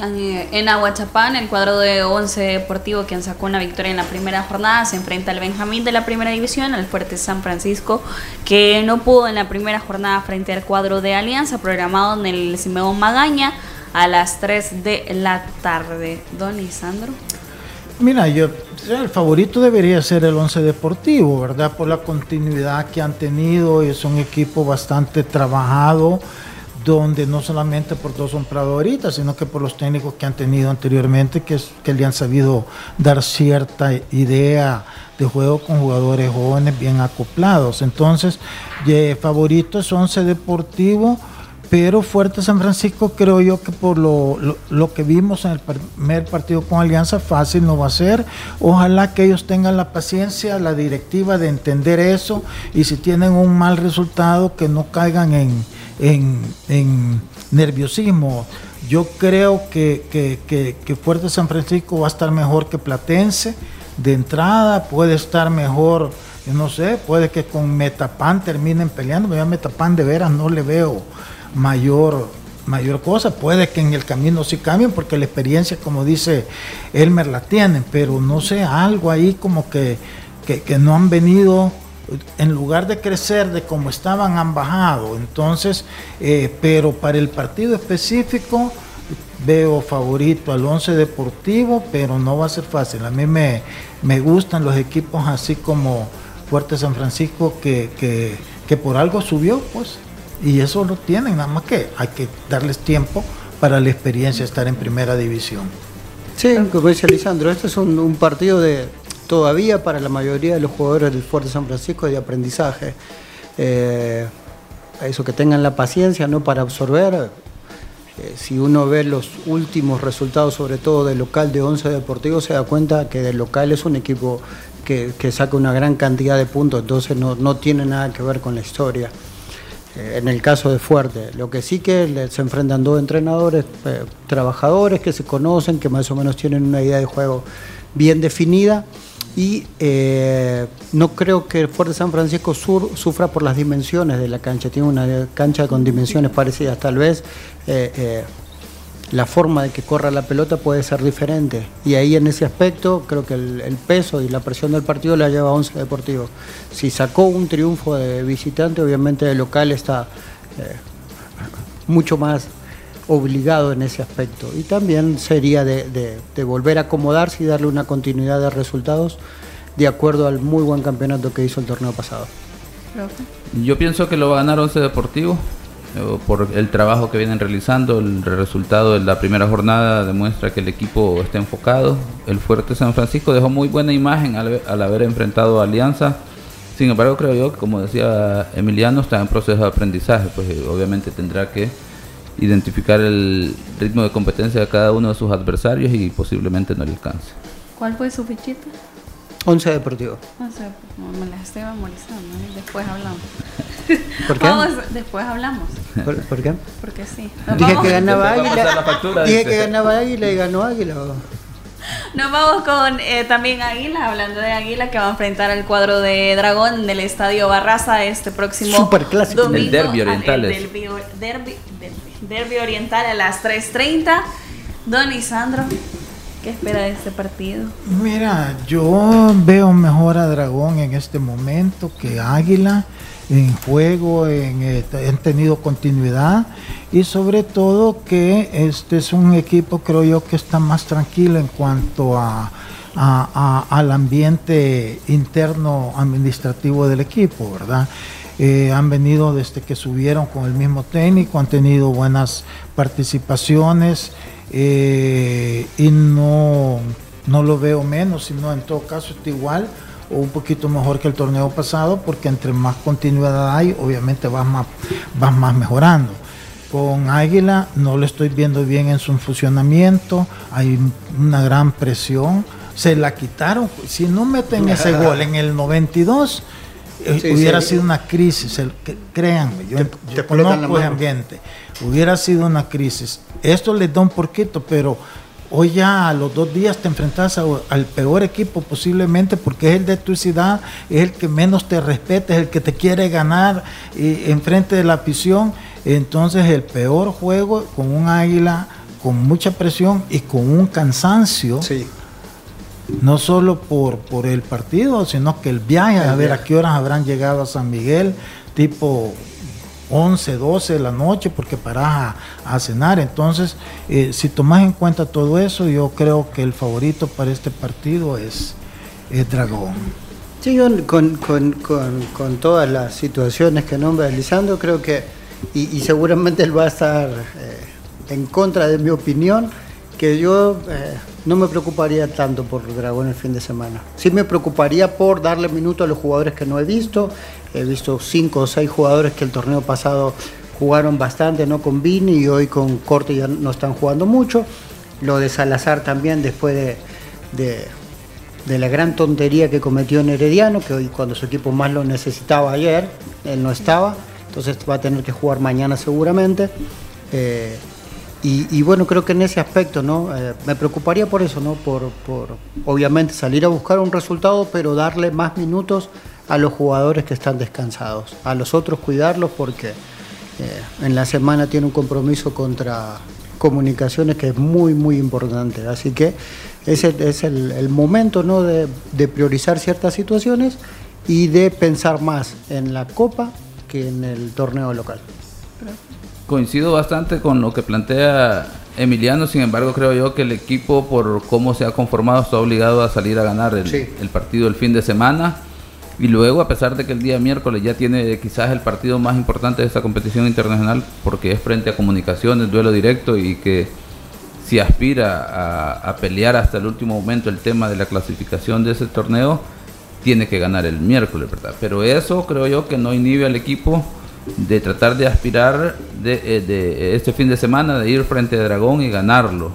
En Aguachapán, el cuadro de Once Deportivo, quien sacó una victoria en la primera jornada, se enfrenta al Benjamín de la primera división, al Fuerte San Francisco, que no pudo en la primera jornada frente al cuadro de Alianza, programado en el Simeón Magaña a las 3 de la tarde. Don Lisandro. Mira, yo el favorito debería ser el Once Deportivo, ¿verdad? Por la continuidad que han tenido, es un equipo bastante trabajado, donde no solamente por son ahorita, sino que por los técnicos que han tenido anteriormente, que, que le han sabido dar cierta idea de juego con jugadores jóvenes bien acoplados. Entonces, favorito es Deportivo pero Fuerte San Francisco creo yo que por lo, lo, que vimos en el primer partido con Alianza fácil no va a ser. Ojalá que ellos tengan la paciencia, la directiva de entender eso y si tienen un mal resultado que no caigan en, en, nerviosismo. Yo creo que, que, que, Fuerte San Francisco va a estar mejor que Platense de entrada, puede estar mejor, no sé, puede que con Metapan terminen peleando, pero a Metapan de veras no le veo mayor, mayor cosa. Puede que en el camino sí cambien porque la experiencia, como dice Elmer, la tienen, pero no sé, algo ahí como que, que, no han venido, en lugar de crecer de como estaban, han bajado. Entonces, eh, pero para el partido específico veo favorito al 11 Deportivo, pero no va a ser fácil. A mí me, me gustan los equipos así como Fuerte San Francisco que, que, que por algo subió, pues y eso lo tienen, nada más que hay que darles tiempo para la experiencia de estar en primera división. Sí, como dice Lisandro, este es un, partido de todavía para la mayoría de los jugadores del Fuerte San Francisco de aprendizaje. Eh, eso que tengan la paciencia no para absorber. Eh, si uno ve los últimos resultados, sobre todo del local de 11 Deportivo, se da cuenta que del local es un equipo que, saca una gran cantidad de puntos, entonces no, no tiene nada que ver con la historia. Eh, en el caso de Fuerte. Lo que sí que se enfrentan dos entrenadores, trabajadores que se conocen, que más o menos tienen una idea de juego bien definida. Y eh, no creo que Fuerte San Francisco Sur sufra por las dimensiones de la cancha. Tiene una cancha con dimensiones parecidas, tal vez la forma de que corra la pelota puede ser diferente. Y ahí en ese aspecto creo que el, el peso y la presión del partido la lleva Once Deportivo. Si sacó un triunfo de visitante, obviamente el local está eh, mucho más obligado en ese aspecto. Y también sería de, de- de volver a acomodarse y darle una continuidad de resultados de acuerdo al muy buen campeonato que hizo el torneo pasado. Yo pienso que lo va a ganar Once Deportivo eh, por el trabajo que vienen realizando. El resultado de la primera jornada demuestra que el equipo está enfocado. El fuerte San Francisco dejó muy buena imagen al, al haber enfrentado a Alianza. Sin embargo, creo yo que, como decía Emiliano, está en proceso de aprendizaje. Pues eh, obviamente tendrá que identificar el ritmo de competencia de cada uno de sus adversarios y posiblemente no le alcance. ¿Cuál fue su fichita? Once Deportivo. No sé, no me la estoy memorizando. ¿eh? Después hablamos. ¿Por qué? Vamos, después hablamos. ¿Por, por qué? Porque sí. Nos Dije vamos, que ganaba Águila. factura, Dije dice. que ganaba Águila y ganó Águila. nos vamos con eh, también Águila, hablando de Águila, que va a enfrentar al cuadro de Dragón en el Estadio Barraza este próximo Superclásico. domingo. El derbi al- oriental el derbi, derbi- derbi- derbi oriental a las 3.30. Don Isandro, ¿qué espera de este partido? Mira, yo veo mejor a Dragón en este momento que Águila en juego, en, eh, han tenido continuidad y sobre todo que este es un equipo, creo yo, que está más tranquilo en cuanto a, a- a- al ambiente interno administrativo del equipo, ¿verdad? Eh, han venido desde que subieron con el mismo técnico, han tenido buenas participaciones eh, y no, no lo veo menos, sino en todo caso está igual o un poquito mejor que el torneo pasado, porque entre más continuidad hay, obviamente vas más, vas más mejorando. Con Águila no lo estoy viendo bien en su funcionamiento, hay una gran presión, se la quitaron, si no meten ese gol en el 92, eh, Sí, hubiera sí. sido una crisis, el- que- créanme, yo, Te- yo conozco el ambiente, hubiera sido una crisis. Esto les da un porquito, pero hoy ya a los dos días te enfrentas a- al peor equipo posiblemente porque es el de tu ciudad, es el que menos te respeta, es el que te quiere ganar eh, enfrente de la afición. Entonces el peor juego con un águila con mucha presión y con un cansancio Sí. No solo por, por el partido, sino que el viaje, a ver a qué horas habrán llegado a San Miguel, tipo 11, 12 de la noche, porque parás a, cenar. Entonces, eh, si tomas en cuenta todo eso, yo creo que el favorito para este partido es, es Dragón. Sí, yo con, con- con- con todas las situaciones que nombra Lisandro, creo que, y, y seguramente él va a estar eh, en contra de mi opinión, que yo eh, no me preocuparía tanto por Dragón el fin de semana. Sí me preocuparía por darle minuto a los jugadores que no he visto. He visto cinco o seis jugadores que el torneo pasado jugaron bastante, no con Vini y hoy con Corte ya no están jugando mucho. Lo de Salazar también después de- de, la gran tontería que cometió en Herediano, que hoy cuando su equipo más lo necesitaba ayer, él no estaba, entonces va a tener que jugar mañana seguramente. Eh, y, y bueno, creo que en ese aspecto, ¿no? Eh, me preocuparía por eso, ¿no? Por, por obviamente salir a buscar un resultado, pero darle más minutos a los jugadores que están descansados. A los otros cuidarlos porque eh, en la semana tiene un compromiso contra comunicaciones que es muy, muy importante. Así que ese es el, el momento ¿no? de, de priorizar ciertas situaciones y de pensar más en la Copa que en el torneo local. Coincido bastante con lo que plantea Emiliano, sin embargo creo yo que el equipo por cómo se ha conformado está obligado a salir a ganar el, Sí. el partido el fin de semana y luego a pesar de que el día miércoles ya tiene quizás el partido más importante de esta competición internacional porque es frente a comunicaciones, duelo directo y que si aspira a, a pelear hasta el último momento el tema de la clasificación de ese torneo, tiene que ganar el miércoles, ¿verdad? Pero eso creo yo que no inhibe al equipo de tratar de aspirar de, eh, de este fin de semana, de ir frente a Dragón y ganarlo.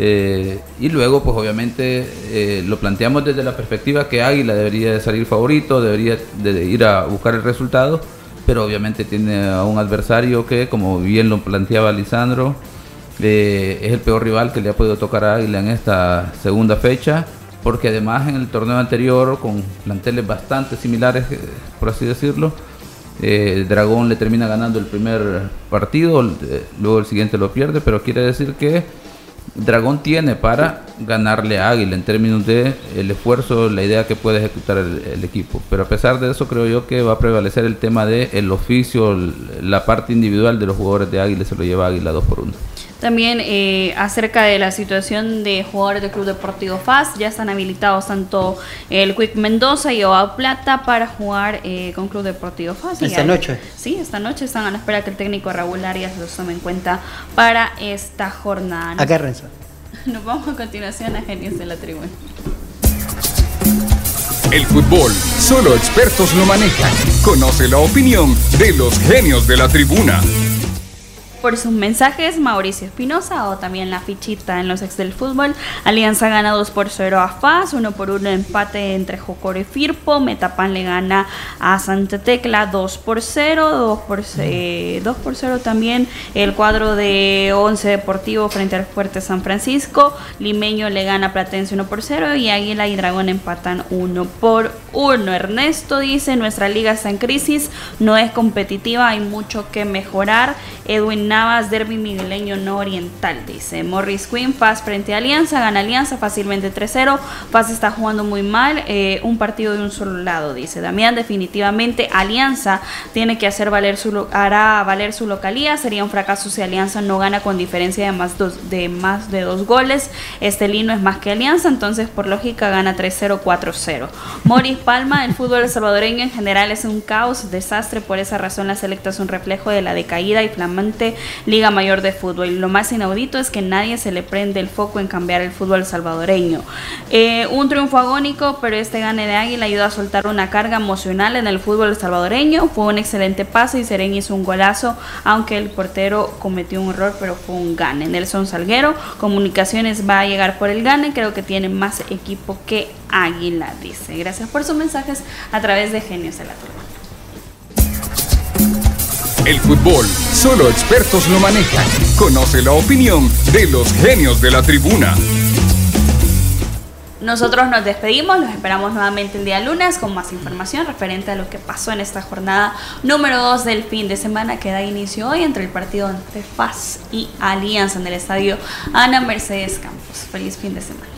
Eh, y luego, pues obviamente eh, lo planteamos desde la perspectiva que Águila debería de salir favorito, debería de ir a buscar el resultado, pero obviamente tiene a un adversario que, como bien lo planteaba Lisandro, eh, es el peor rival que le ha podido tocar a Águila en esta segunda fecha, porque además en el torneo anterior, con planteles bastante similares, eh, por así decirlo, Eh, Dragón le termina ganando el primer partido, eh, luego el siguiente lo pierde, pero quiere decir que Dragón tiene para ganarle a Águila en términos de el esfuerzo, la idea que puede ejecutar el, equipo. Pero a pesar de eso creo yo que va a prevalecer el tema de el oficio, la parte individual de los jugadores de Águila se lo lleva Águila 2 por 1. También eh, acerca de la situación de jugadores del Club Deportivo FAS, ya están habilitados tanto el Quick Mendoza y Oa Plata para jugar eh, con Club Deportivo FAS. Esta noche. Sí, esta noche están a la espera que el técnico Raúl Arias los tome en cuenta para esta jornada. Agárrense. Nos vamos a continuación a Genios de la Tribuna. El fútbol, solo expertos lo manejan. Conoce la opinión de los genios de la tribuna por sus mensajes Mauricio Espinosa o también la fichita en los ex del fútbol. Alianza gana 2 por 0 a FAS, 1 por 1 empate entre Jocoro y Firpo. Metapan le gana a Santa Tecla 2 por 0, 2 por, 2 por 0 también el cuadro de 11 Deportivo frente al Fuerte San Francisco. Limeño le gana a Platense 1 por 0 y Águila y Dragón empatan 1 por 1. Ernesto dice, nuestra liga está en crisis, no es competitiva, hay mucho que mejorar. Edwin Navas, Derby Migueleño no oriental, dice. Morris Quinn, Paz frente a Alianza, gana Alianza fácilmente 3-0. Paz está jugando muy mal, eh, un partido de un solo lado, dice. Damián, definitivamente Alianza tiene que hacer valer su, hará valer su localía. Sería un fracaso si Alianza no gana con diferencia de más, dos, de más de dos goles. Estelino es más que Alianza, entonces por lógica gana 3-0, 4-0. Morris Palma, el fútbol salvadoreño en general es un caos, desastre. Por esa razón la selecta es un reflejo de la decaída y flamante Liga Mayor de Fútbol. Lo más inaudito es que nadie se le prende el foco en cambiar el fútbol salvadoreño. Eh, un triunfo agónico, pero este gane de Águila ayuda a soltar una carga emocional en el fútbol salvadoreño. Fue un excelente pase y Seren hizo un golazo, aunque el portero cometió un error, pero fue un gane. Nelson Salguero, Comunicaciones va a llegar por el gane, creo que tiene más equipo que Águila, dice. Gracias por sus mensajes a través de Genios de la Turba. El fútbol, solo expertos lo manejan. Conoce la opinión de los genios de la tribuna. Nosotros nos despedimos, los esperamos nuevamente el día lunes con más información referente a lo que pasó en esta jornada número 2 del fin de semana que da inicio hoy entre el partido entre FAS y Alianza en el estadio Ana Mercedes Campos. Feliz fin de semana.